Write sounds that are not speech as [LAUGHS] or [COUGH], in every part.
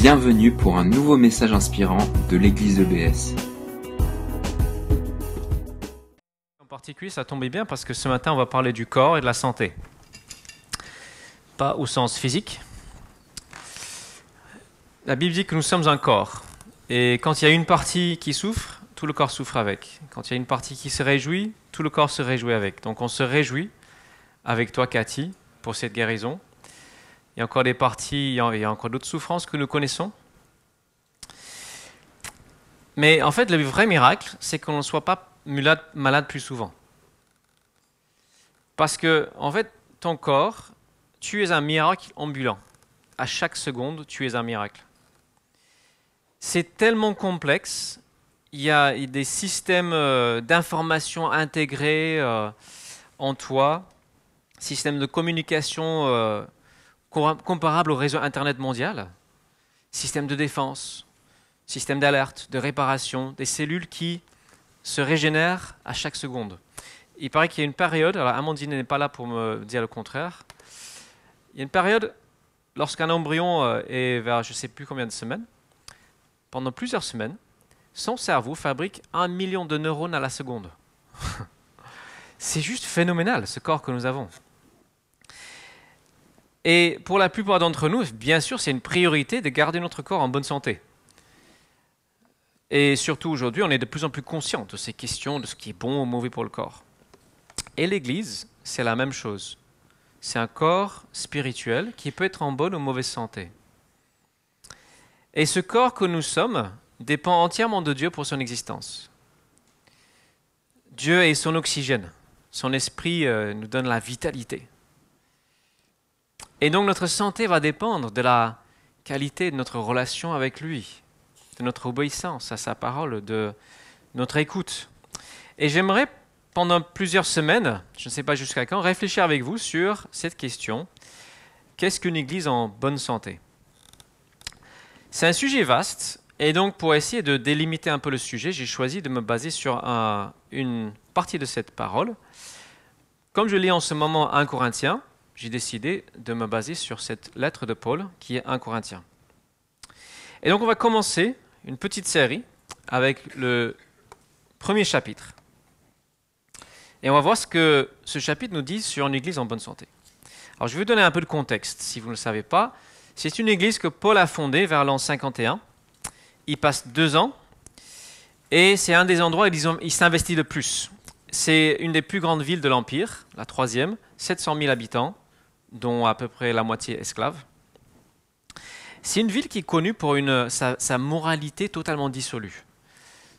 Bienvenue pour un nouveau message inspirant de l'église EBS. En particulier, ça tombait bien parce que ce matin, on va parler du corps et de la santé. Pas au sens physique. La Bible dit que nous sommes un corps. Et quand il y a une partie qui souffre, tout le corps souffre avec. Quand il y a une partie qui se réjouit, tout le corps se réjouit avec. Donc on se réjouit avec toi, Cathy, pour cette guérison. Il y a encore des parties, il y a encore d'autres souffrances que nous connaissons. Mais en fait, le vrai miracle, c'est qu'on ne soit pas malade plus souvent. Parce que, en fait, ton corps, tu es un miracle ambulant. À chaque seconde, tu es un miracle. C'est tellement complexe. Il y a des systèmes euh, d'information intégrés euh, en toi, systèmes de communication euh, comparable au réseau Internet mondial, système de défense, système d'alerte, de réparation, des cellules qui se régénèrent à chaque seconde. Il paraît qu'il y a une période, alors Amandine n'est pas là pour me dire le contraire, il y a une période lorsqu'un embryon euh, est vers je ne sais plus combien de semaines, pendant plusieurs semaines, son cerveau fabrique un million de neurones à la seconde. [LAUGHS] C'est juste phénoménal ce corps que nous avons. Et pour la plupart d'entre nous, bien sûr, c'est une priorité de garder notre corps en bonne santé. Et surtout aujourd'hui, on est de plus en plus conscient de ces questions, de ce qui est bon ou mauvais pour le corps. Et l'Église, c'est la même chose. C'est un corps spirituel qui peut être en bonne ou mauvaise santé. Et ce corps que nous sommes dépend entièrement de Dieu pour son existence. Dieu est son oxygène. Son esprit euh, nous donne la vitalité. Et donc notre santé va dépendre de la qualité de notre relation avec lui, de notre obéissance à sa parole, de notre écoute. Et j'aimerais, pendant plusieurs semaines, je ne sais pas jusqu'à quand, réfléchir avec vous sur cette question. Qu'est-ce qu'une église en bonne santé? C'est un sujet vaste, et donc pour essayer de délimiter un peu le sujet, j'ai choisi de me baser sur une partie de cette parole. Comme je lis en ce moment 1 Corinthiens, j'ai décidé de me baser sur cette lettre de Paul qui est 1 Corinthien. Et donc on va commencer une petite série avec le premier chapitre. Et on va voir ce que ce chapitre nous dit sur une église en bonne santé. Alors je vais vous donner un peu de contexte, si vous ne le savez pas. C'est une église que Paul a fondée vers l'an 51. Il passe deux ans et c'est un des endroits où il s'investit le plus. C'est une des plus grandes villes de l'Empire, la troisième, 700 000 habitants dont à peu près la moitié esclaves. C'est une ville qui est connue pour une, sa, moralité totalement dissolue.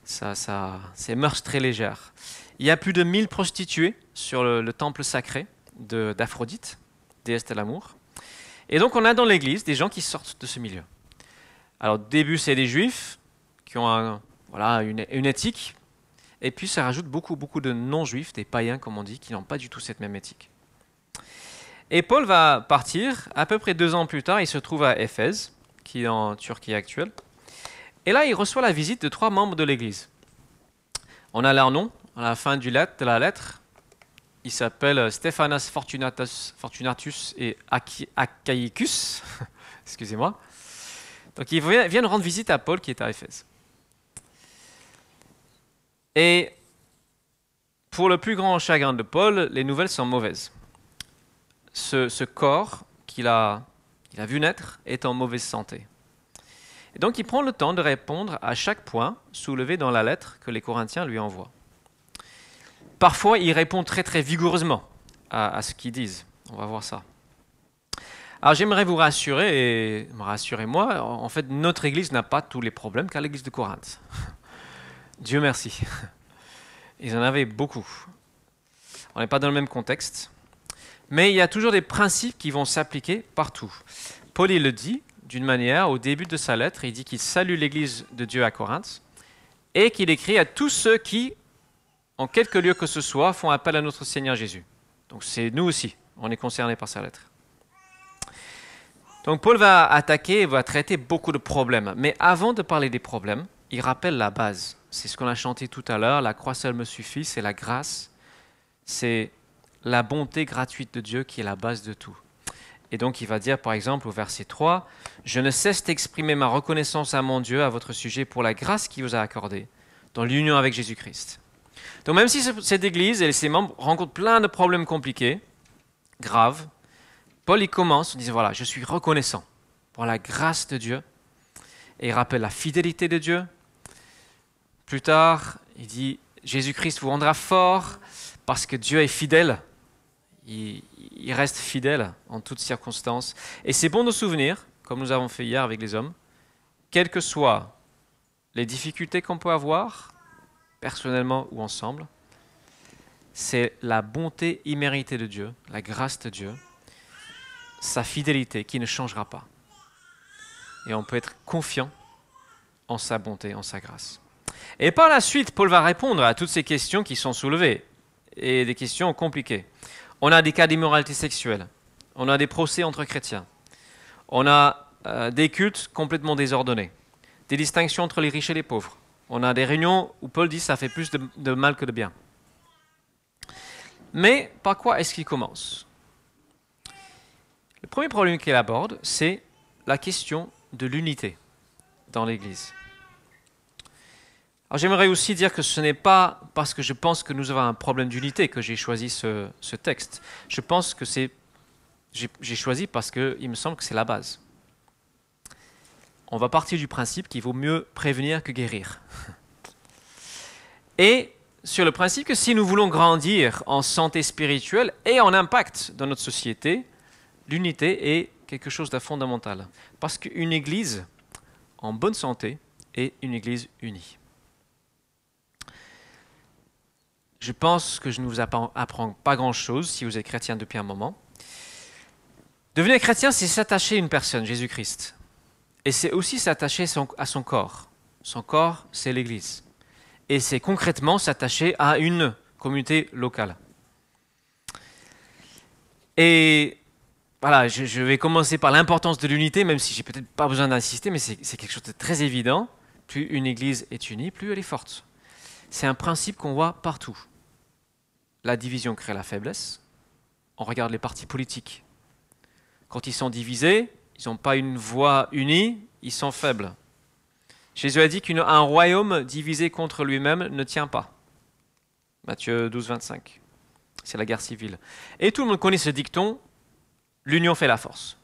Ça, ça, ses mœurs très légères. Il y a plus de 1000 prostituées sur le, temple sacré d'Aphrodite, déesse de l'amour. Et donc on a dans l'église des gens qui sortent de ce milieu. Alors au début c'est des juifs qui ont voilà, une, une, éthique, et puis ça rajoute beaucoup, beaucoup de non-juifs, des païens comme on dit, qui n'ont pas du tout cette même éthique. Et Paul va partir. À peu près deux ans plus tard, il se trouve à Éphèse, qui est en Turquie actuelle. Et là, il reçoit la visite de trois membres de l'Église. On a leur nom à la fin du lettre, de la lettre. Ils s'appellent Stéphanas Fortunatus, Fortunatus et Achaicus. [LAUGHS] Excusez-moi. Donc ils viennent rendre visite à Paul qui est à Éphèse. Et pour le plus grand chagrin de Paul, les nouvelles sont mauvaises ce, corps qu'il a, vu naître est en mauvaise santé. Et donc il prend le temps de répondre à chaque point soulevé dans la lettre que les Corinthiens lui envoient. Parfois, il répond très très vigoureusement à, ce qu'ils disent. On va voir ça. Alors j'aimerais vous rassurer, et me rassurer moi, en fait notre Église n'a pas tous les problèmes qu'a l'Église de Corinthe. [LAUGHS] Dieu merci. Ils en avaient beaucoup. On n'est pas dans le même contexte. Mais il y a toujours des principes qui vont s'appliquer partout. Paul il le dit d'une manière au début de sa lettre, il dit qu'il salue l'Église de Dieu à Corinthe et qu'il écrit à tous ceux qui, en quelque lieu que ce soit, font appel à notre Seigneur Jésus. Donc c'est nous aussi, on est concernés par sa lettre. Donc Paul va attaquer, va traiter beaucoup de problèmes. Mais avant de parler des problèmes, il rappelle la base. C'est ce qu'on a chanté tout à l'heure, la croix seule me suffit, c'est la grâce. C'est la bonté gratuite de Dieu qui est la base de tout. Et donc il va dire par exemple au verset 3, Je ne cesse d'exprimer ma reconnaissance à mon Dieu à votre sujet pour la grâce qu'il vous a accordée dans l'union avec Jésus-Christ. Donc même si cette Église et ses membres rencontrent plein de problèmes compliqués, graves, Paul y commence en disant, voilà, je suis reconnaissant pour la grâce de Dieu, et il rappelle la fidélité de Dieu. Plus tard, il dit, Jésus-Christ vous rendra fort parce que Dieu est fidèle. Il, reste fidèle en toutes circonstances. Et c'est bon de souvenir, comme nous avons fait hier avec les hommes, quelles que soient les difficultés qu'on peut avoir, personnellement ou ensemble, c'est la bonté imméritée de Dieu, la grâce de Dieu, sa fidélité qui ne changera pas. Et on peut être confiant en sa bonté, en sa grâce. Et par la suite, Paul va répondre à toutes ces questions qui sont soulevées, et des questions compliquées. On a des cas d'immoralité sexuelle, on a des procès entre chrétiens, on a euh, des cultes complètement désordonnés, des distinctions entre les riches et les pauvres. On a des réunions où Paul dit ça fait plus de mal que de bien. Mais par quoi est-ce qu'il commence? Le premier problème qu'il aborde, c'est la question de l'unité dans l'Église. J'aimerais aussi dire que ce n'est pas parce que je pense que nous avons un problème d'unité que j'ai choisi ce, ce, texte. Je pense que c'est j'ai choisi parce qu'il me semble que c'est la base. On va partir du principe qu'il vaut mieux prévenir que guérir. [LAUGHS] Et sur le principe que si nous voulons grandir en santé spirituelle et en impact dans notre société, l'unité est quelque chose de fondamental. Parce qu'une église en bonne santé est une église unie. Je pense que je ne vous apprends pas grand-chose si vous êtes chrétien depuis un moment. Devenir chrétien, c'est s'attacher à une personne, Jésus-Christ. Et c'est aussi s'attacher à son corps. Son corps, c'est l'Église. Et c'est concrètement s'attacher à une communauté locale. Et voilà, je, vais commencer par l'importance de l'unité, même si j'ai peut-être pas besoin d'insister, mais c'est quelque chose de très évident. Plus une Église est unie, plus elle est forte. C'est un principe qu'on voit partout. La division crée la faiblesse. On regarde les partis politiques. Quand ils sont divisés, ils n'ont pas une voix unie, ils sont faibles. Jésus a dit qu'un royaume divisé contre lui-même ne tient pas. Matthieu 12, 25. C'est la guerre civile. Et tout le monde connaît ce dicton, l'union fait la force.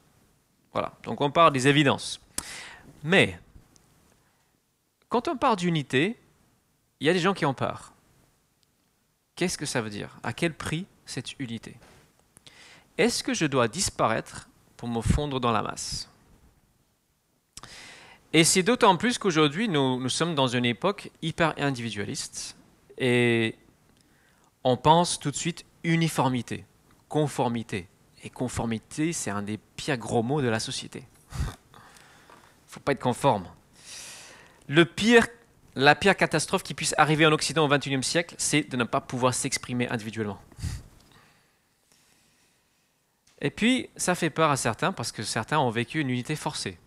Voilà, donc on parle des évidences. Mais, quand on parle d'unité, il y a des gens qui ont peur. Qu'est-ce que ça veut dire? À quel prix cette unité? Est-ce que je dois disparaître pour me fondre dans la masse? Et c'est d'autant plus qu'aujourd'hui, nous, nous sommes dans une époque hyper individualiste et on pense tout de suite uniformité, conformité. Et conformité, c'est un des pires gros mots de la société. Il [LAUGHS] ne faut pas être conforme. Le pire la pire catastrophe qui puisse arriver en Occident au XXIe siècle, c'est de ne pas pouvoir s'exprimer individuellement. Et puis, ça fait peur à certains parce que certains ont vécu une unité forcée.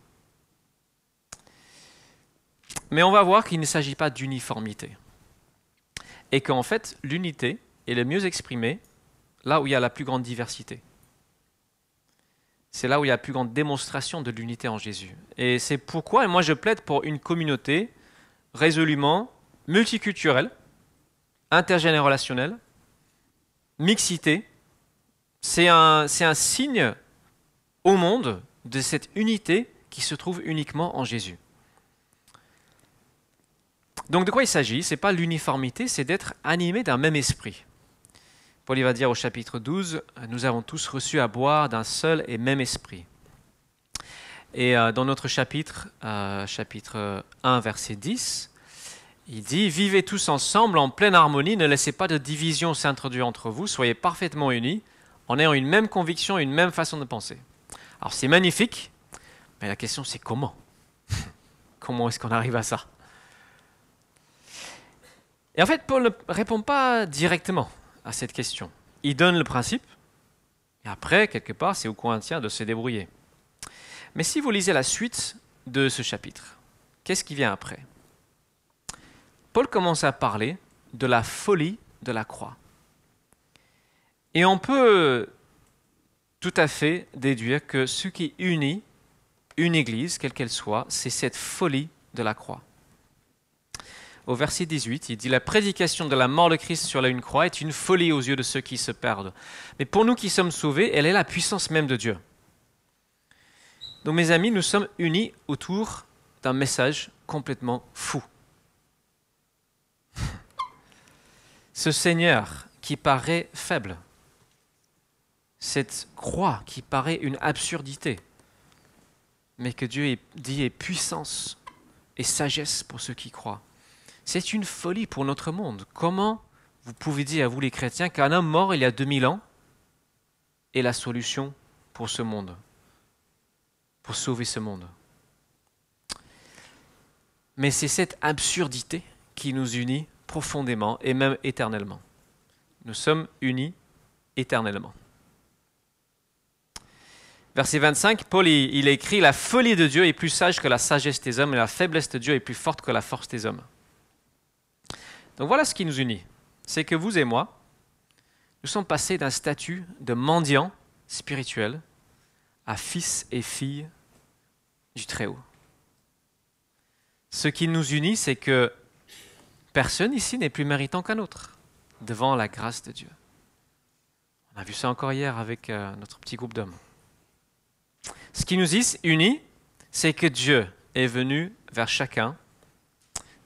Mais on va voir qu'il ne s'agit pas d'uniformité. Et qu'en fait, l'unité est le mieux exprimée là où il y a la plus grande diversité. C'est là où il y a la plus grande démonstration de l'unité en Jésus. Et c'est pourquoi moi je plaide pour une communauté résolument multiculturel, intergénérationnel, mixité. C'est un, un signe au monde de cette unité qui se trouve uniquement en Jésus. Donc de quoi il s'agit? Ce n'est pas l'uniformité, c'est d'être animé d'un même esprit. Paul va dire au chapitre 12, nous avons tous reçu à boire d'un seul et même esprit. Et euh, dans notre chapitre, euh, chapitre 1, verset 10, il dit Vivez tous ensemble en pleine harmonie, ne laissez pas de division s'introduire entre vous, soyez parfaitement unis, en ayant une même conviction, une même façon de penser. Alors c'est magnifique, mais la question c'est comment? [LAUGHS] Comment est-ce qu'on arrive à ça? Et en fait, Paul ne répond pas directement à cette question. Il donne le principe, et après, quelque part, c'est au Corinthiens de se débrouiller. Mais si vous lisez la suite de ce chapitre, qu'est-ce qui vient après Paul commence à parler de la folie de la croix. Et on peut tout à fait déduire que ce qui unit une Église, quelle qu'elle soit, c'est cette folie de la croix. Au verset 18, il dit La prédication de la mort de Christ sur la une croix est une folie aux yeux de ceux qui se perdent. Mais pour nous qui sommes sauvés, elle est la puissance même de Dieu. Donc mes amis, nous sommes unis autour d'un message complètement fou. Ce Seigneur qui paraît faible, cette croix qui paraît une absurdité, mais que Dieu dit est puissance et sagesse pour ceux qui croient. C'est une folie pour notre monde. Comment vous pouvez dire à vous les chrétiens qu'un homme mort il y a 2000 ans est la solution pour ce monde, pour sauver ce monde Mais c'est cette absurdité qui nous unit profondément et même éternellement. Nous sommes unis éternellement. Verset 25, Paul il, écrit La folie de Dieu est plus sage que la sagesse des hommes, et la faiblesse de Dieu est plus forte que la force des hommes. Donc voilà ce qui nous unit c'est que vous et moi, nous sommes passés d'un statut de mendiant spirituel à fils et filles du Très-Haut. Ce qui nous unit, c'est que personne ici n'est plus méritant qu'un autre devant la grâce de Dieu. On a vu ça encore hier avec euh, notre petit groupe d'hommes. Ce qui nous unit, c'est que Dieu est venu vers chacun.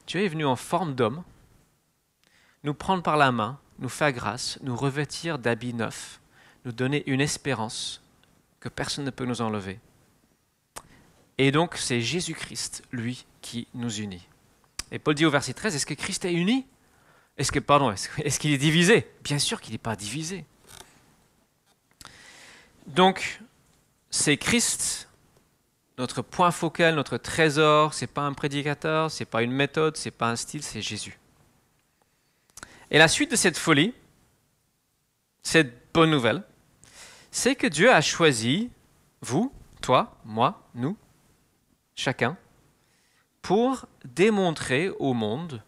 Dieu est venu en forme d'homme, nous prendre par la main, nous faire grâce, nous revêtir d'habits neufs, nous donner une espérance que personne ne peut nous enlever. Et donc c'est Jésus-Christ, lui, qui nous unit. Et Paul dit au verset 13, est-ce que Christ est uni? Est-ce que, pardon, est-ce qu'il est divisé? Bien sûr qu'il n'est pas divisé. Donc, c'est Christ, notre point focal, notre trésor. C'est pas un prédicateur, c'est pas une méthode, c'est pas un style, c'est Jésus. Et la suite de cette folie, cette bonne nouvelle, c'est que Dieu a choisi vous, toi, moi, nous, chacun, pour démontrer au monde,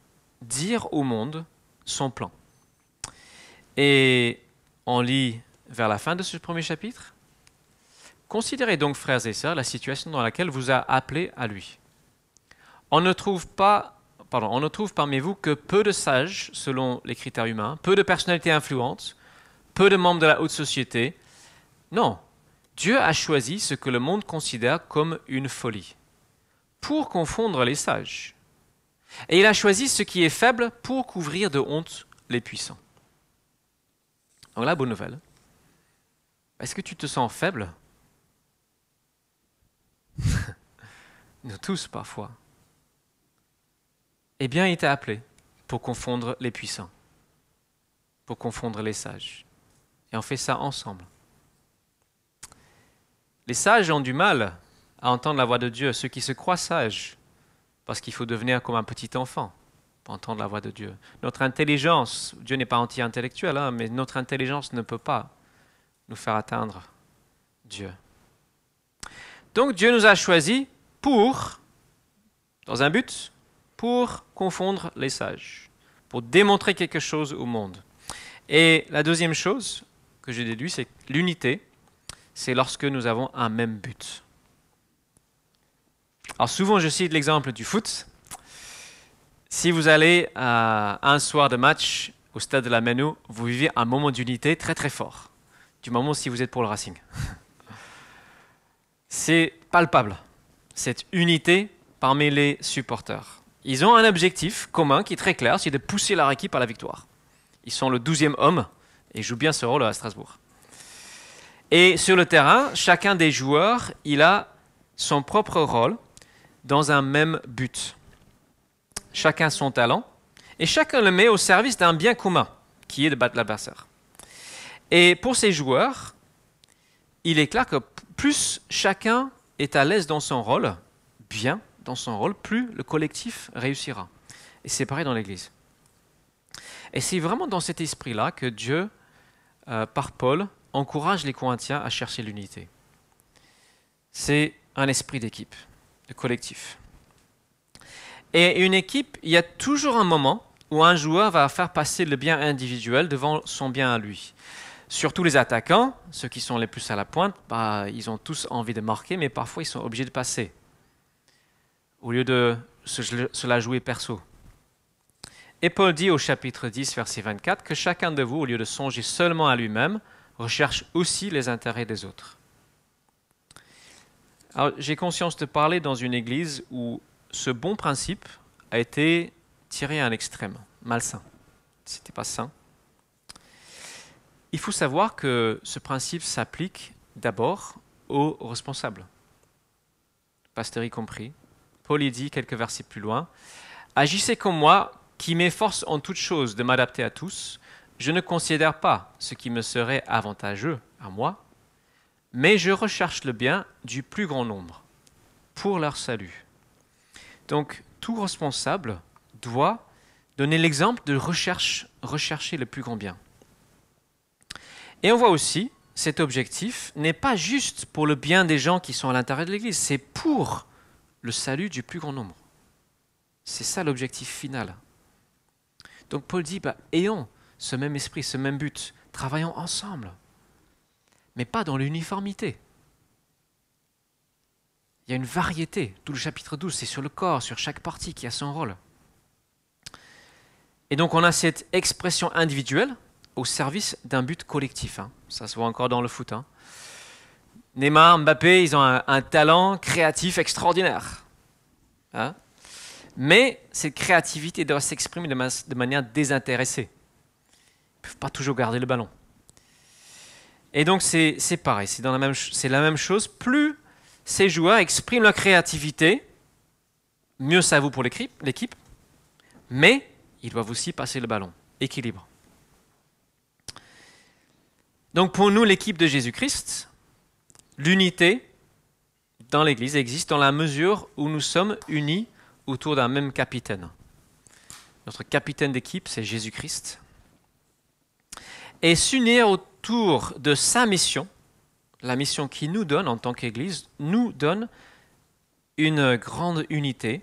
dire au monde son plan. Et on lit vers la fin de ce premier chapitre, Considérez donc, frères et sœurs, la situation dans laquelle vous a appelé à lui. On ne trouve pas, pardon, on ne trouve parmi vous que peu de sages, selon les critères humains, peu de personnalités influentes, peu de membres de la haute société. Non, Dieu a choisi ce que le monde considère comme une folie, pour confondre les sages. Et il a choisi ce qui est faible pour couvrir de honte les puissants. Donc la bonne nouvelle, est-ce que tu te sens faible? [LAUGHS] Nous tous parfois, eh bien, il t'a appelé pour confondre les puissants, pour confondre les sages. Et on fait ça ensemble. Les sages ont du mal à entendre la voix de Dieu, ceux qui se croient sages, parce qu'il faut devenir comme un petit enfant pour entendre la voix de Dieu. Notre intelligence, Dieu n'est pas anti-intellectuel, hein, mais notre intelligence ne peut pas nous faire atteindre Dieu. Donc Dieu nous a choisis pour, dans un but, pour confondre les sages, pour démontrer quelque chose au monde. Et la deuxième chose que j'ai déduit, c'est l'unité, c'est lorsque nous avons un même but. Alors souvent, je cite l'exemple du foot. Si vous allez à un soir de match au stade de la Menou, vous vivez un moment d'unité très très fort. Du moment si vous êtes pour le Racing. [LAUGHS] c'est palpable, cette unité parmi les supporters. Ils ont un objectif commun qui est très clair, c'est de pousser leur équipe à la victoire. Ils sont le douzième homme et jouent bien ce rôle à Strasbourg. Et sur le terrain, chacun des joueurs, il a son propre rôle dans un même but. Chacun son talent et chacun le met au service d'un bien commun qui est de battre l'adversaire. Et pour ces joueurs, il est clair que plus chacun est à l'aise dans son rôle, bien dans son rôle, plus le collectif réussira. Et c'est pareil dans l'Église. Et c'est vraiment dans cet esprit-là que Dieu, euh, par Paul, encourage les Corinthiens à chercher l'unité. C'est un esprit d'équipe, de collectif. Et une équipe, il y a toujours un moment où un joueur va faire passer le bien individuel devant son bien à lui. Surtout les attaquants, ceux qui sont les plus à la pointe, bah, ils ont tous envie de marquer, mais parfois ils sont obligés de passer, au lieu de se, la jouer perso. Et Paul dit au chapitre 10, verset 24, que chacun de vous, au lieu de songer seulement à lui-même, recherche aussi les intérêts des autres. J'ai conscience de parler dans une église où ce bon principe a été tiré à un extrême, malsain. C'était pas sain. Il faut savoir que ce principe s'applique d'abord aux responsables, pasteur y compris. Paul y dit quelques versets plus loin Agissez comme moi, qui m'efforce en toute chose de m'adapter à tous. Je ne considère pas ce qui me serait avantageux à moi, mais je recherche le bien du plus grand nombre pour leur salut. Donc, tout responsable doit donner l'exemple de recherche, rechercher le plus grand bien. Et on voit aussi, cet objectif n'est pas juste pour le bien des gens qui sont à l'intérieur de l'Église, c'est pour le salut du plus grand nombre. C'est ça l'objectif final. Donc Paul dit, bah, ayons ce même esprit, ce même but, travaillons ensemble, mais pas dans l'uniformité. Il y a une variété. Tout le chapitre 12, c'est sur le corps, sur chaque partie qui a son rôle. Et donc on a cette expression individuelle au service d'un but collectif. Hein. Ça se voit encore dans le foot. Hein. Neymar, Mbappé, ils ont un, talent créatif extraordinaire. Hein. Mais cette créativité doit s'exprimer de, manière désintéressée. Ne peuvent pas toujours garder le ballon. Et donc c'est pareil, c'est la, la même chose. Plus ces joueurs expriment leur créativité, mieux ça vaut pour l'équipe, mais ils doivent aussi passer le ballon. Équilibre. Donc pour nous, l'équipe de Jésus-Christ, l'unité dans l'Église existe dans la mesure où nous sommes unis autour d'un même capitaine. Notre capitaine d'équipe, c'est Jésus-Christ. Et s'unir autour de sa mission, la mission qu'il nous donne en tant qu'Église, nous donne une grande unité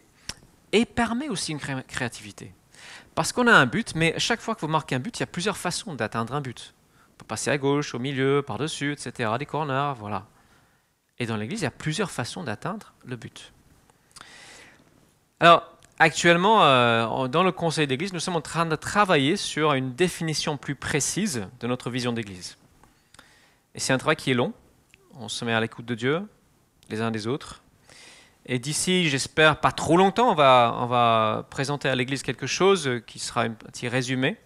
et permet aussi une créativité. Parce qu'on a un but, mais chaque fois que vous marquez un but, il y a plusieurs façons d'atteindre un but passer à gauche, au milieu, par-dessus, etc., des corners, voilà. Et dans l'Église, il y a plusieurs façons d'atteindre le but. Alors, actuellement, euh, dans le Conseil d'Église, nous sommes en train de travailler sur une définition plus précise de notre vision d'Église. Et c'est un travail qui est long. On se met à l'écoute de Dieu, les uns des autres. Et d'ici, j'espère, pas trop longtemps, on va, présenter à l'Église quelque chose qui sera un petit résumé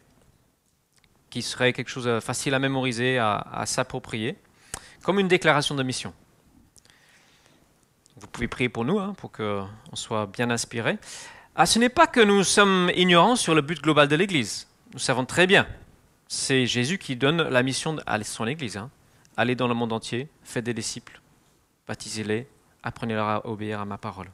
qui serait quelque chose de facile à mémoriser, à, s'approprier, comme une déclaration de mission. Vous pouvez prier pour nous, hein, pour qu'on soit bien inspiré. Ah, ce n'est pas que nous sommes ignorants sur le but global de l'Église. Nous savons très bien. C'est Jésus qui donne la mission à son Église. Hein. Allez dans le monde entier, faites des disciples, baptisez-les, apprenez-leur à obéir à ma parole.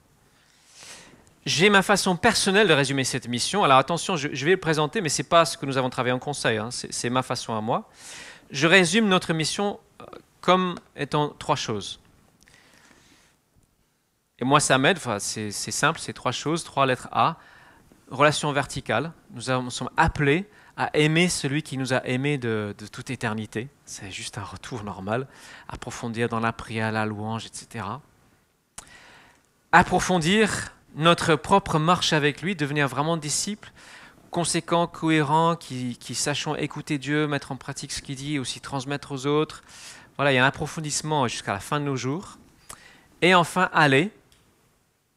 J'ai ma façon personnelle de résumer cette mission. Alors attention, je, vais le présenter, mais ce n'est pas ce que nous avons travaillé en conseil, hein. c'est ma façon à moi. Je résume notre mission euh, comme étant trois choses. Et moi, ça m'aide, enfin, c'est simple, c'est trois choses, trois lettres A. Relation verticale, nous, sommes appelés à aimer celui qui nous a aimés de, toute éternité. C'est juste un retour normal. Approfondir dans la prière, la louange, etc. Approfondir notre propre marche avec lui, devenir vraiment disciple, conséquent, cohérent, qui, qui sachons écouter Dieu, mettre en pratique ce qu'il dit aussi transmettre aux autres. Voilà, il y a un approfondissement jusqu'à la fin de nos jours. Et enfin, aller.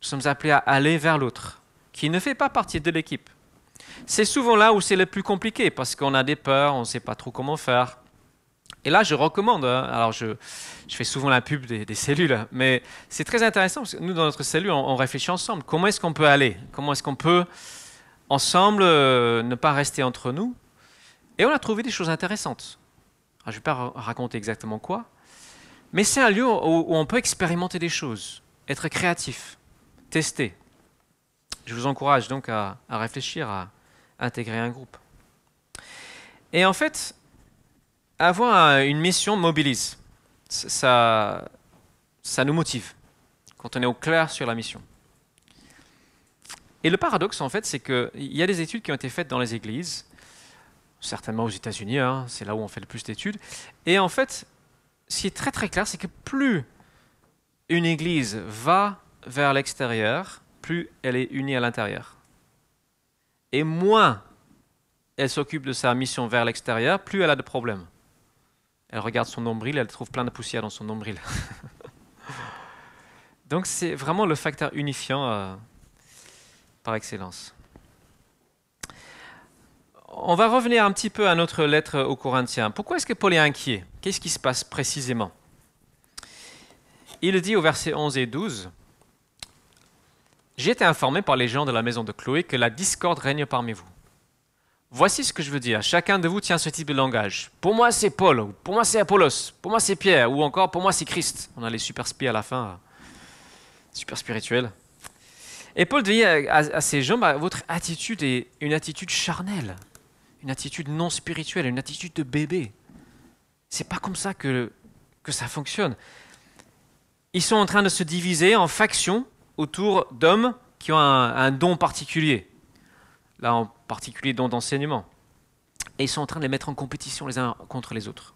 Nous sommes appelés à aller vers l'autre, qui ne fait pas partie de l'équipe. C'est souvent là où c'est le plus compliqué, parce qu'on a des peurs, on ne sait pas trop comment faire. Et là, je recommande, hein, alors je, fais souvent la pub des, cellules, mais c'est très intéressant parce que nous, dans notre cellule, on, réfléchit ensemble. Comment est-ce qu'on peut aller? Comment est-ce qu'on peut, ensemble, euh, ne pas rester entre nous? Et on a trouvé des choses intéressantes. je ne vais pas raconter exactement quoi, mais c'est un lieu où, on peut expérimenter des choses, être créatif, tester. Je vous encourage donc à réfléchir, à intégrer un groupe. Et en fait, avoir une mission mobilise. Ça, ça nous motive quand on est au clair sur la mission. Et le paradoxe, en fait, c'est qu'il y a des études qui ont été faites dans les églises certainement aux États-Unis, hein, c'est là où on fait le plus d'études. Et en fait, ce qui est très très clair, c'est que plus une église va vers l'extérieur, plus elle est unie à l'intérieur. Et moins elle s'occupe de sa mission vers l'extérieur, plus elle a de problèmes. Elle regarde son nombril, elle trouve plein de poussière dans son nombril. [LAUGHS] Donc c'est vraiment le facteur unifiant euh, par excellence. On va revenir un petit peu à notre lettre aux Corinthiens. Pourquoi est-ce que Paul est inquiet? Qu'est-ce qui se passe précisément? Il dit au verset 11 et 12, J'ai été informé par les gens de la maison de Chloé que la discorde règne parmi vous. Voici ce que je veux dire. Chacun de vous tient ce type de langage. Pour moi, c'est Paul. Pour moi, c'est Apollos. Pour moi, c'est Pierre. Ou encore, pour moi, c'est Christ. On a les super spies à la fin. Super spirituel. Et Paul dit à, ces gens, bah, votre attitude est une attitude charnelle une attitude non spirituelle, une attitude de bébé. C'est pas comme ça que, que ça fonctionne. Ils sont en train de se diviser en factions autour d'hommes qui ont un, don particulier. Là, en particulier, don d'enseignement. Et ils sont en train de les mettre en compétition les uns contre les autres.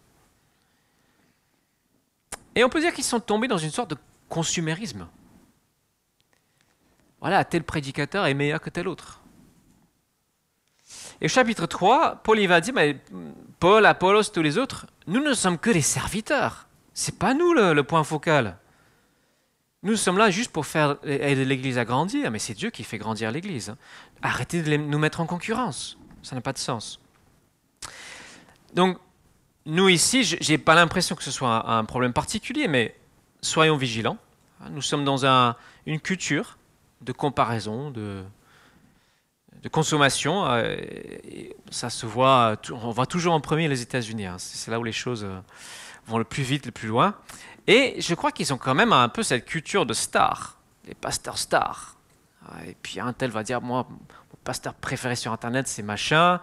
Et on peut dire qu'ils sont tombés dans une sorte de consumérisme. Voilà, tel prédicateur est meilleur que tel autre. Et chapitre 3, Paul va dire, mais Paul, Apollos, tous les autres, nous ne sommes que des serviteurs. C'est pas nous le, point focal. Nous sommes là juste pour faire aider l'Église à grandir, mais c'est Dieu qui fait grandir l'Église. Arrêtez de nous mettre en concurrence. Ça n'a pas de sens. Donc, nous ici, je n'ai pas l'impression que ce soit un, problème particulier, mais soyons vigilants. Nous sommes dans une culture de comparaison, de, de consommation. Euh, ça se voit, on voit toujours en premier les États-Unis. Hein. C'est là où les choses euh, vont le plus vite, le plus loin. Et je crois qu'ils ont quand même un peu cette culture de star, les pasteurs stars. Et puis un tel va dire, moi, mon pasteur préféré sur Internet, c'est machin.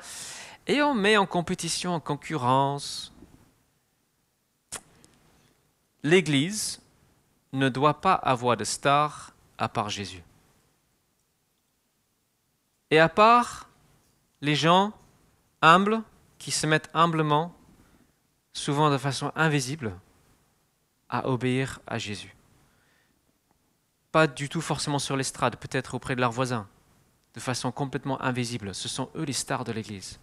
Et on met en compétition, en concurrence. L'Église ne doit pas avoir de star à part Jésus. Et à part les gens humbles qui se mettent humblement, souvent de façon invisible, à obéir à Jésus. Pas du tout forcément sur l'estrade, peut-être auprès de leurs voisins, de façon complètement invisible. Ce sont eux les stars de l'Église.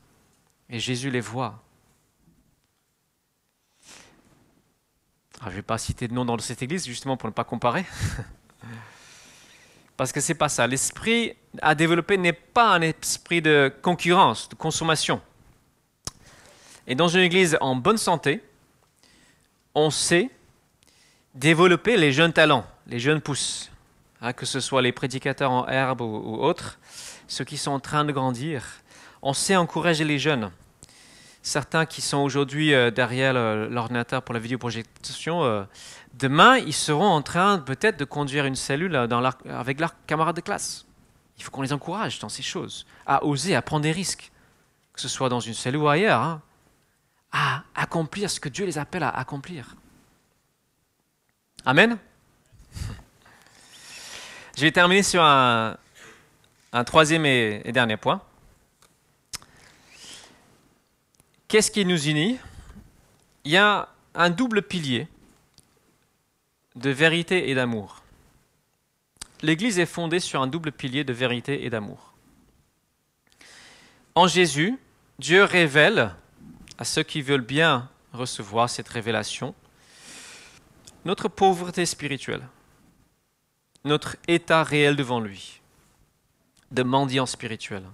Et Jésus les voit. Ah, je ne vais pas citer de nom dans cette Église, justement pour ne pas comparer. [LAUGHS] Parce que c'est pas ça. L'esprit à développer n'est pas un esprit de concurrence, de consommation. Et dans une église en bonne santé, on sait développer les jeunes talents, les jeunes pousses, hein, que ce soit les prédicateurs en herbe ou, autres, ceux qui sont en train de grandir. On sait encourager les jeunes. Certains qui sont aujourd'hui euh, derrière l'ordinateur pour la vidéoprojection euh, Demain, ils seront en train peut-être de conduire une cellule avec leurs camarades de classe. Il faut qu'on les encourage dans ces choses, à oser, à prendre des risques, que ce soit dans une cellule ou ailleurs, hein, à accomplir ce que Dieu les appelle à accomplir. Amen. Je vais terminer sur un, troisième et dernier point. Qu'est-ce qui nous unit? Il y a un double pilier de vérité et d'amour. L'Église est fondée sur un double pilier de vérité et d'amour. En Jésus, Dieu révèle à ceux qui veulent bien recevoir cette révélation notre pauvreté spirituelle, notre état réel devant lui, de mendiant spirituel.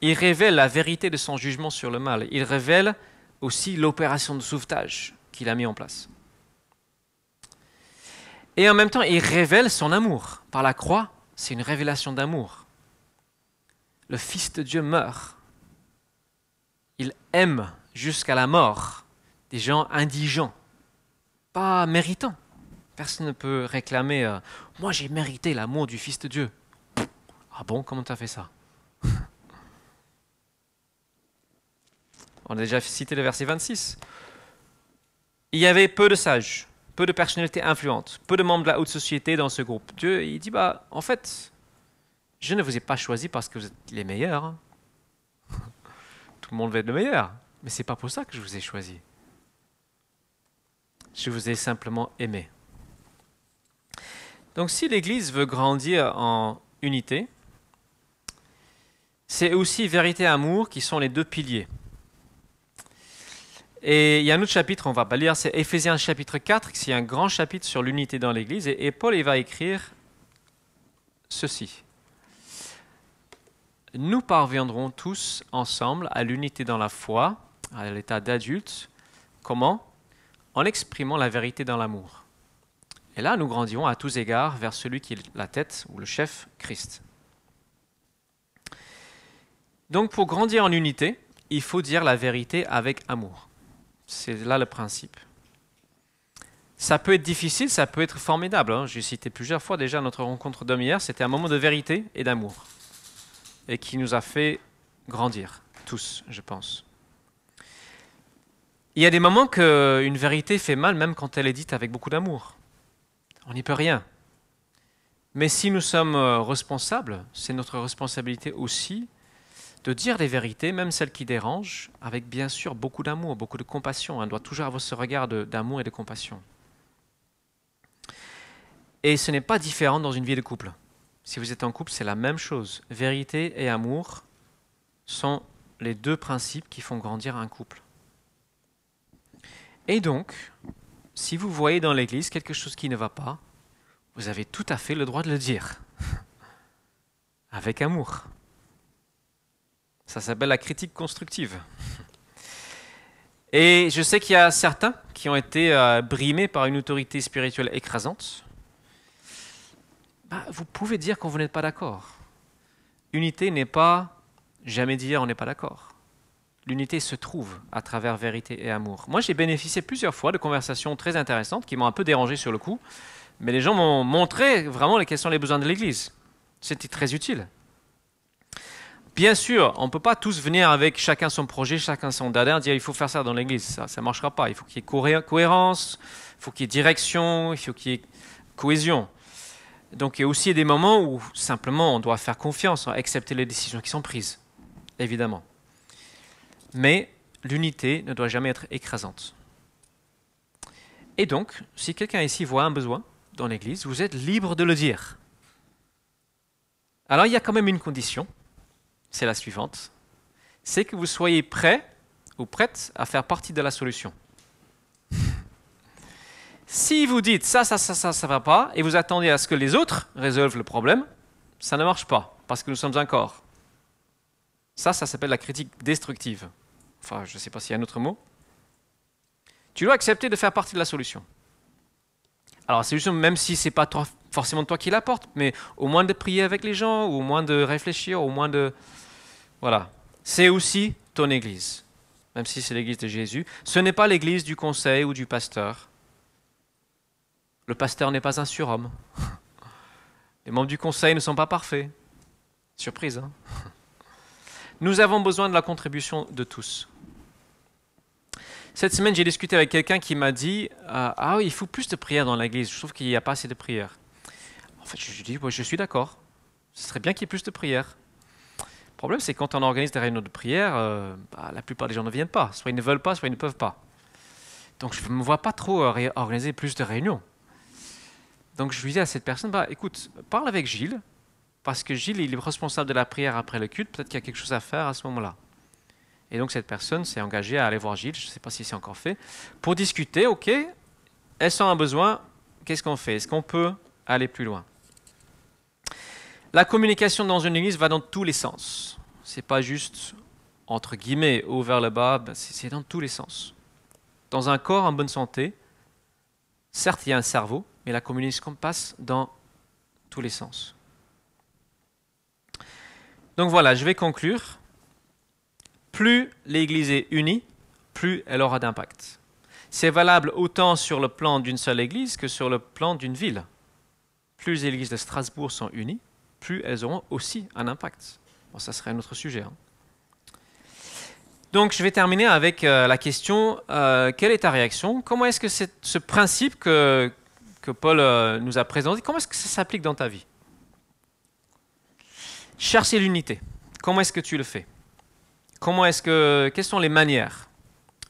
Il révèle la vérité de son jugement sur le mal. Il révèle aussi l'opération de sauvetage qu'il a mis en place. Et en même temps, il révèle son amour. Par la croix, c'est une révélation d'amour. Le Fils de Dieu meurt. Il aime jusqu'à la mort des gens indigents, pas méritants. Personne ne peut réclamer euh, Moi j'ai mérité l'amour du Fils de Dieu. Ah bon, comment tu as fait ça? [LAUGHS] On a déjà cité le verset 26. Il y avait peu de sages peu de personnalités influentes, peu de membres de la haute société dans ce groupe. Dieu, il dit, bah, en fait, je ne vous ai pas choisi parce que vous êtes les meilleurs. Hein. [LAUGHS] tout le monde veut être le meilleur. Mais c'est pas pour ça que je vous ai choisi. Je vous ai simplement aimé. Donc si l'Église veut grandir en unité, c'est aussi vérité et amour qui sont les deux piliers. Et il y a un autre chapitre, on ne va pas lire, c'est Éphésiens chapitre 4, qui est un grand chapitre sur l'unité dans l'Église. Et, Paul il va écrire ceci. Nous parviendrons tous ensemble à l'unité dans la foi, à l'état d'adulte. Comment? En exprimant la vérité dans l'amour. Et là, nous grandirons à tous égards vers celui qui est la tête ou le chef, Christ. Donc pour grandir en unité, il faut dire la vérité avec amour. C'est là le principe. Ça peut être difficile, ça peut être formidable. Hein. J'ai cité plusieurs fois déjà notre rencontre d'homme hier. C'était un moment de vérité et d'amour. Et qui nous a fait grandir, tous, je pense. Il y a des moments qu'une vérité fait mal, même quand elle est dite avec beaucoup d'amour. On n'y peut rien. Mais si nous sommes euh, responsables, c'est notre responsabilité aussi de dire les vérités, même celles qui dérangent, avec bien sûr beaucoup d'amour, beaucoup de compassion. On doit toujours avoir ce regard d'amour et de compassion. Et ce n'est pas différent dans une vie de couple. Si vous êtes en couple, c'est la même chose. Vérité et amour sont les deux principes qui font grandir un couple. Et donc, si vous voyez dans l'Église quelque chose qui ne va pas, vous avez tout à fait le droit de le dire. [LAUGHS] Avec amour. Ça s'appelle la critique constructive. Et je sais qu'il y a certains qui ont été euh, brimés par une autorité spirituelle écrasante. Bah, vous pouvez dire quand vous n'êtes pas d'accord. Unité n'est pas jamais dire on n'est pas d'accord. L'unité se trouve à travers vérité et amour. Moi, j'ai bénéficié plusieurs fois de conversations très intéressantes qui m'ont un peu dérangé sur le coup, mais les gens m'ont montré vraiment les questions, les besoins de l'Église. C'était très utile. Bien sûr, on ne peut pas tous venir avec chacun son projet, chacun son dada, dire il faut faire ça dans l'église. Ça ne marchera pas. Il faut qu'il y ait cohérence, il faut qu'il y ait direction, il faut qu'il y ait cohésion. Donc il y a aussi des moments où simplement on doit faire confiance, accepter les décisions qui sont prises, évidemment. Mais l'unité ne doit jamais être écrasante. Et donc, si quelqu'un ici voit un besoin dans l'Église, vous êtes libre de le dire. Alors il y a quand même une condition, c'est la suivante. C'est que vous soyez prêt ou prête à faire partie de la solution. si vous dites ça, ça, ça, ça, ça va pas, et vous attendez à ce que les autres résolvent le problème, ça ne marche pas, parce que nous sommes un corps. Ça, ça s'appelle la critique destructive. Enfin, je ne sais pas s'il y a un autre mot. Tu dois accepter de faire partie de la solution. Alors, c'est juste, même si ce n'est pas forcément toi qui l'apporte, mais au moins de prier avec les gens, ou au moins de réfléchir, au moins de, voilà. C'est aussi ton Église, même si c'est l'Église de Jésus. Ce n'est pas l'Église du conseil ou du pasteur. Le pasteur n'est pas un surhomme. Les membres du conseil ne sont pas parfaits. Surprise, hein Nous avons besoin de la contribution de tous. Cette semaine, j'ai discuté avec quelqu'un qui m'a dit euh, Ah oui, il faut plus de prières dans l'Église. Je trouve qu'il n'y a pas assez de prières. En fait, je lui dis Je suis d'accord. Ce serait bien qu'il y ait plus de prières. Le problème, c'est quand on organise des réunions de prière, euh, bah, la plupart des gens ne viennent pas. Soit ils ne veulent pas, soit ils ne peuvent pas. Donc je ne me vois pas trop euh, organiser plus de réunions. Donc je lui dis à cette personne, bah, écoute, parle avec Gilles, parce que Gilles, il est responsable de la prière après le culte, peut-être qu'il y a quelque chose à faire à ce moment-là. Et donc cette personne s'est engagée à aller voir Gilles, je ne sais pas si c'est encore fait, pour discuter, ok, elles sont un besoin, qu'est-ce qu'on fait? Est-ce qu'on peut aller plus loin? La communication dans une église va dans tous les sens. C'est pas juste entre guillemets haut vers le bas, ben, c'est dans tous les sens. Dans un corps en bonne santé, certes il y a un cerveau, mais la communication passe dans tous les sens. Donc voilà, je vais conclure. Plus l'Église est unie, plus elle aura d'impact. C'est valable autant sur le plan d'une seule Église que sur le plan d'une ville. Plus les églises de Strasbourg sont unies, plus elles auront aussi un impact. Bon, ça serait un autre sujet. Hein. Donc je vais terminer avec euh, la question, euh, quelle est ta réaction? Comment est-ce que ce principe que, Paul euh, nous a présenté, comment est-ce que ça s'applique dans ta vie? Chercher l'unité. Comment est-ce que tu le fais? Comment est-ce que, quelles sont les manières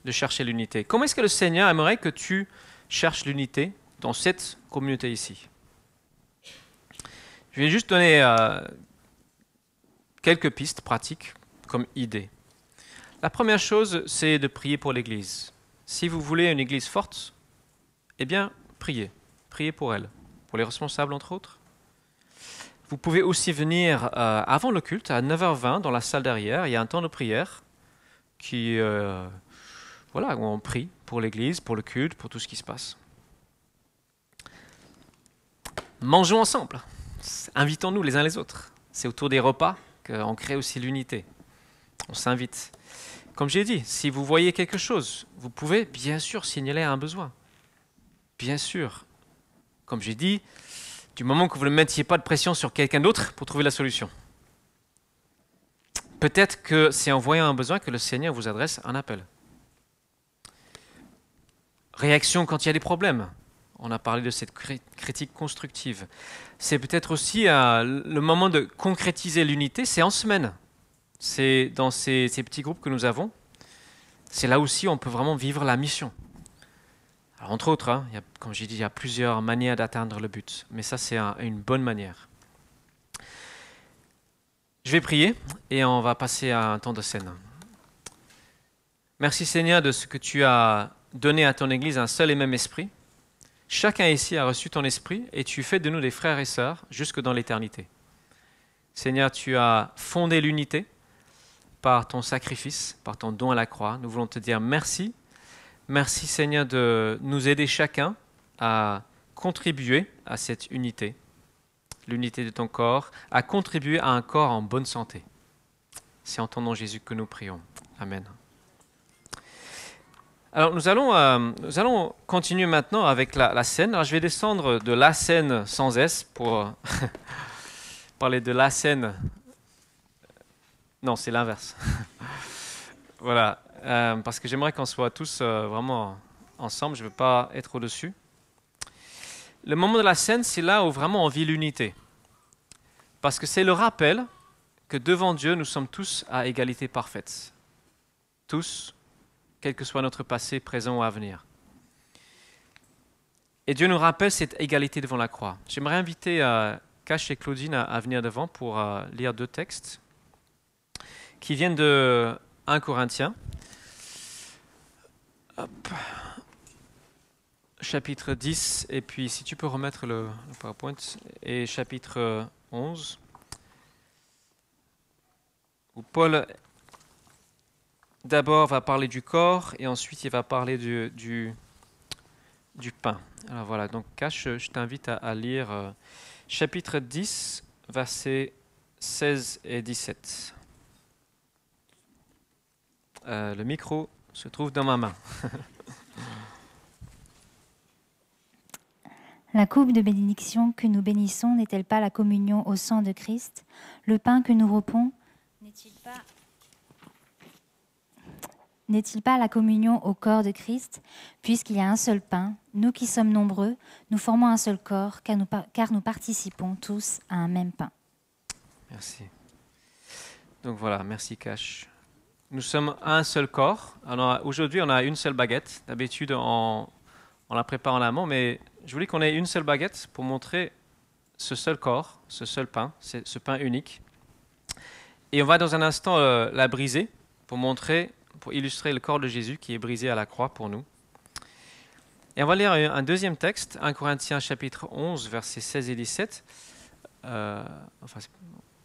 de chercher l'unité? Comment est-ce que le Seigneur aimerait que tu cherches l'unité dans cette communauté ici? Je vais juste donner euh, quelques pistes pratiques comme idée. La première chose, c'est de prier pour l'Église. Si vous voulez une Église forte, eh bien, priez. Priez pour elle, pour les responsables entre autres. Vous pouvez aussi venir euh, avant le culte, à 9h20, dans la salle derrière. Il y a un temps de prière qui, euh, voilà, où on prie pour l'Église, pour le culte, pour tout ce qui se passe. Mangeons ensemble. Invitons-nous les uns les autres. C'est autour des repas qu'on crée aussi l'unité. On s'invite. Comme j'ai dit, si vous voyez quelque chose, vous pouvez bien sûr signaler un besoin. Bien sûr. Comme j'ai dit, du moment que vous ne mettiez pas de pression sur quelqu'un d'autre pour trouver la solution. Peut-être que c'est en voyant un besoin que le Seigneur vous adresse un appel. Réaction quand il y a des problèmes. On a parlé de cette critique constructive. C'est peut-être aussi euh, le moment de concrétiser l'unité, c'est en semaine. C'est dans ces, petits groupes que nous avons. C'est là aussi où on peut vraiment vivre la mission. Entre autres, hein, comme j'ai dit, il y a plusieurs manières d'atteindre le but, mais ça c'est une bonne manière. Je vais prier et on va passer à un temps de scène. Merci Seigneur de ce que tu as donné à ton Église un seul et même esprit. Chacun ici a reçu ton esprit et tu fais de nous des frères et sœurs jusque dans l'éternité. Seigneur, tu as fondé l'unité par ton sacrifice, par ton don à la croix. Nous voulons te dire merci. Merci Seigneur de nous aider chacun à contribuer à cette unité, l'unité de ton corps, à contribuer à un corps en bonne santé. C'est en ton nom Jésus que nous prions. Amen. Alors nous allons, euh, nous allons continuer maintenant avec la, scène. Alors je vais descendre de la scène sans S pour euh, [LAUGHS] parler de la scène. Non, c'est l'inverse. [LAUGHS] voilà, euh, parce que j'aimerais qu'on soit tous vraiment ensemble. Je ne veux pas être au-dessus. Le moment de la scène, c'est là où vraiment on vit l'unité. Parce que c'est le rappel que devant Dieu, nous sommes tous à égalité parfaite. Tous quel que soit notre passé, présent ou à venir. Et Dieu nous rappelle cette égalité devant la croix. J'aimerais inviter euh, Cash et Claudine à, venir devant pour euh, lire deux textes qui viennent de 1 Corinthiens. Chapitre 10, et puis si tu peux remettre le, PowerPoint, et chapitre 11, où Paul d'abord va parler du corps et ensuite il va parler du, du, pain. Alors voilà, donc Cache, je t'invite à, lire euh, chapitre 10, versets 16 et 17. Euh, le micro se trouve dans ma main. La coupe de bénédiction que nous bénissons n'est-elle pas la communion au sang de Christ? Le pain que nous repons n'est-il pas n'est-il pas la communion au corps de Christ? Puisqu'il y a un seul pain, nous qui sommes nombreux, nous formons un seul corps, car nous, car nous participons tous à un même pain. Merci. Donc voilà, merci Cash. Nous sommes un seul corps. Aujourd'hui, on a une seule baguette. D'habitude, on, on, la prépare en amont, mais je voulais qu'on ait une seule baguette pour montrer ce seul corps, ce seul pain, ce pain unique. Et on va dans un instant euh, la briser pour montrer pour illustrer le corps de Jésus qui est brisé à la croix pour nous. Et on va lire un deuxième texte, 1 Corinthiens chapitre 11, versets 16 et 17. Euh, enfin,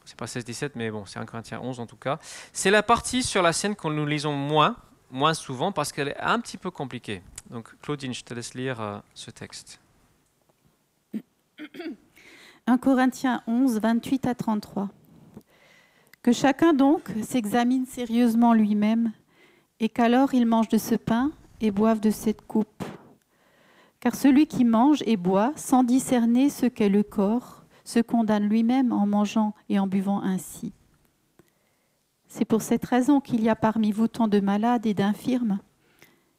c'est pas 16-17, mais bon, c'est 1 Corinthiens 11 en tout cas. C'est la partie sur la scène que nous lisons moins, moins souvent, parce qu'elle est un petit peu compliquée. Donc, Claudine, je te laisse lire euh, ce texte. 1 Corinthiens 11, 28 à 33. Que chacun donc s'examine sérieusement lui-même et qu'alors ils mangent de ce pain et boivent de cette coupe. Car celui qui mange et boit sans discerner ce qu'est le corps se condamne lui-même en mangeant et en buvant ainsi. C'est pour cette raison qu'il y a parmi vous tant de malades et d'infirmes,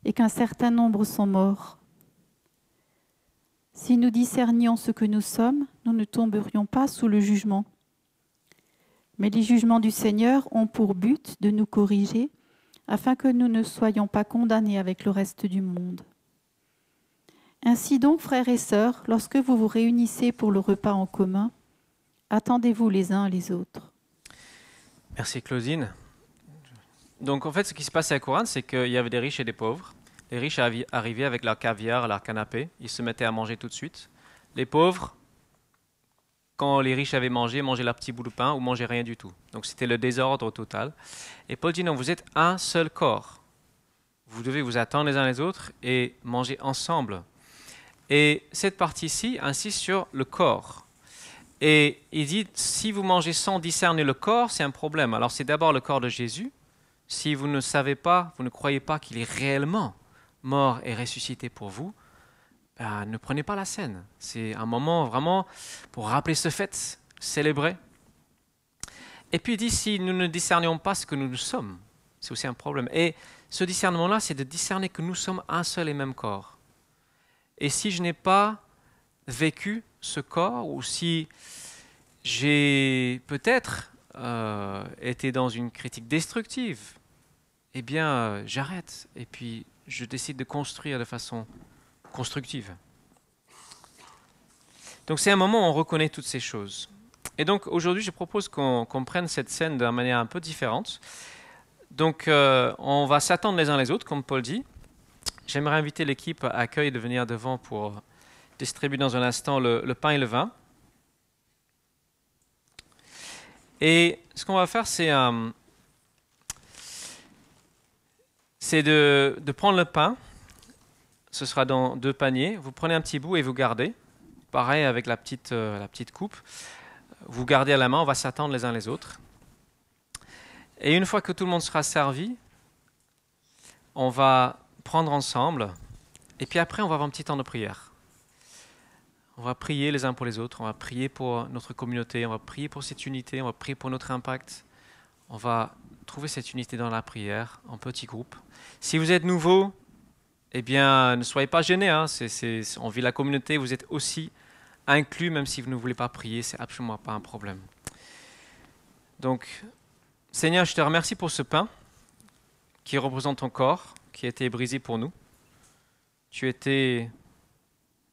et qu'un certain nombre sont morts. Si nous discernions ce que nous sommes, nous ne tomberions pas sous le jugement. Mais les jugements du Seigneur ont pour but de nous corriger, afin que nous ne soyons pas condamnés avec le reste du monde. Ainsi donc, frères et sœurs, lorsque vous vous réunissez pour le repas en commun, attendez-vous les uns les autres. Merci Claudine. Donc en fait, ce qui se passe à Corinthe, c'est qu'il y avait des riches et des pauvres. Les riches arrivaient avec leur caviar, leur canapé, ils se mettaient à manger tout de suite. Les pauvres, quand les riches avaient mangé, mangeaient leur petit bout de pain ou mangeaient rien du tout. Donc c'était le désordre total. Et Paul dit non, vous êtes un seul corps. Vous devez vous attendre les uns les autres et manger ensemble. Et cette partie-ci insiste sur le corps. Et il dit, si vous mangez sans discerner le corps, c'est un problème. Alors c'est d'abord le corps de Jésus. Si vous ne savez pas, vous ne croyez pas qu'il est réellement mort et ressuscité pour vous, ben, ne prenez pas la scène. C'est un moment vraiment pour rappeler ce fait, célébrer. Et puis il dit, si nous ne discernions pas ce que nous sommes, c'est aussi un problème. Et ce discernement-là, c'est de discerner que nous sommes un seul et même corps. Et si je n'ai pas vécu ce corps, ou si j'ai peut-être euh, été dans une critique destructive, eh bien, euh, j'arrête et puis je décide de construire de façon constructive. Donc c'est un moment où on reconnaît toutes ces choses. Et donc aujourd'hui, je propose qu'on prenne cette scène d'une manière un peu différente. Donc euh, on va s'attendre les uns les autres, comme Paul dit. J'aimerais inviter l'équipe à accueil de venir devant pour distribuer dans un instant le, pain et le vin. Et ce qu'on va faire, c'est euh, de, prendre le pain. Ce sera dans deux paniers. Vous prenez un petit bout et vous gardez. Pareil avec la petite, euh, la petite coupe. Vous gardez à la main, on va s'attendre les uns les autres. Et une fois que tout le monde sera servi, on va prendre ensemble. Et puis après, on va avoir un petit temps de prière. On va prier les uns pour les autres, on va prier pour notre communauté, on va prier pour cette unité, on va prier pour notre impact. On va trouver cette unité dans la prière, en petits groupes. Si vous êtes nouveau, eh bien, ne soyez pas gênés. Hein. on vit la communauté, vous êtes aussi inclus, même si vous ne voulez pas prier, c'est absolument pas un problème. Donc, Seigneur, je te remercie pour ce pain qui représente ton corps qui a été brisé pour nous. Tu étais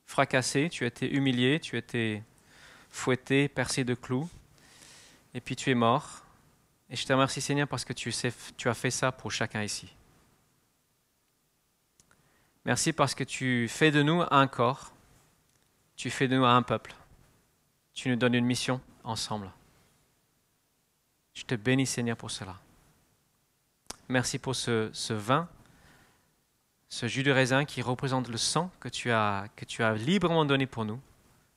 fracassé, tu été humilié, tu été fouetté, percé de clous, et puis tu es mort. Et je te remercie Seigneur parce que tu, as fait ça pour chacun ici. Merci parce que tu fais de nous un corps, tu fais de nous un peuple, tu nous donnes une mission ensemble. Je te bénis Seigneur pour cela. Merci pour ce vin ce jus de raisin qui représente le sang que tu as, que tu as librement donné pour nous.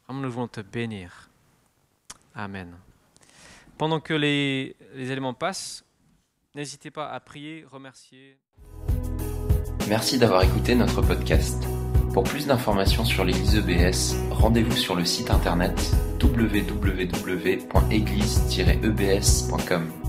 Nous voulons te bénir. Amen. Pendant que les, les éléments passent, n'hésitez pas à prier, remercier. Merci d'avoir écouté notre podcast. Pour plus d'informations sur l'Église EBS, rendez-vous sur le site internet www.église-ebs.com.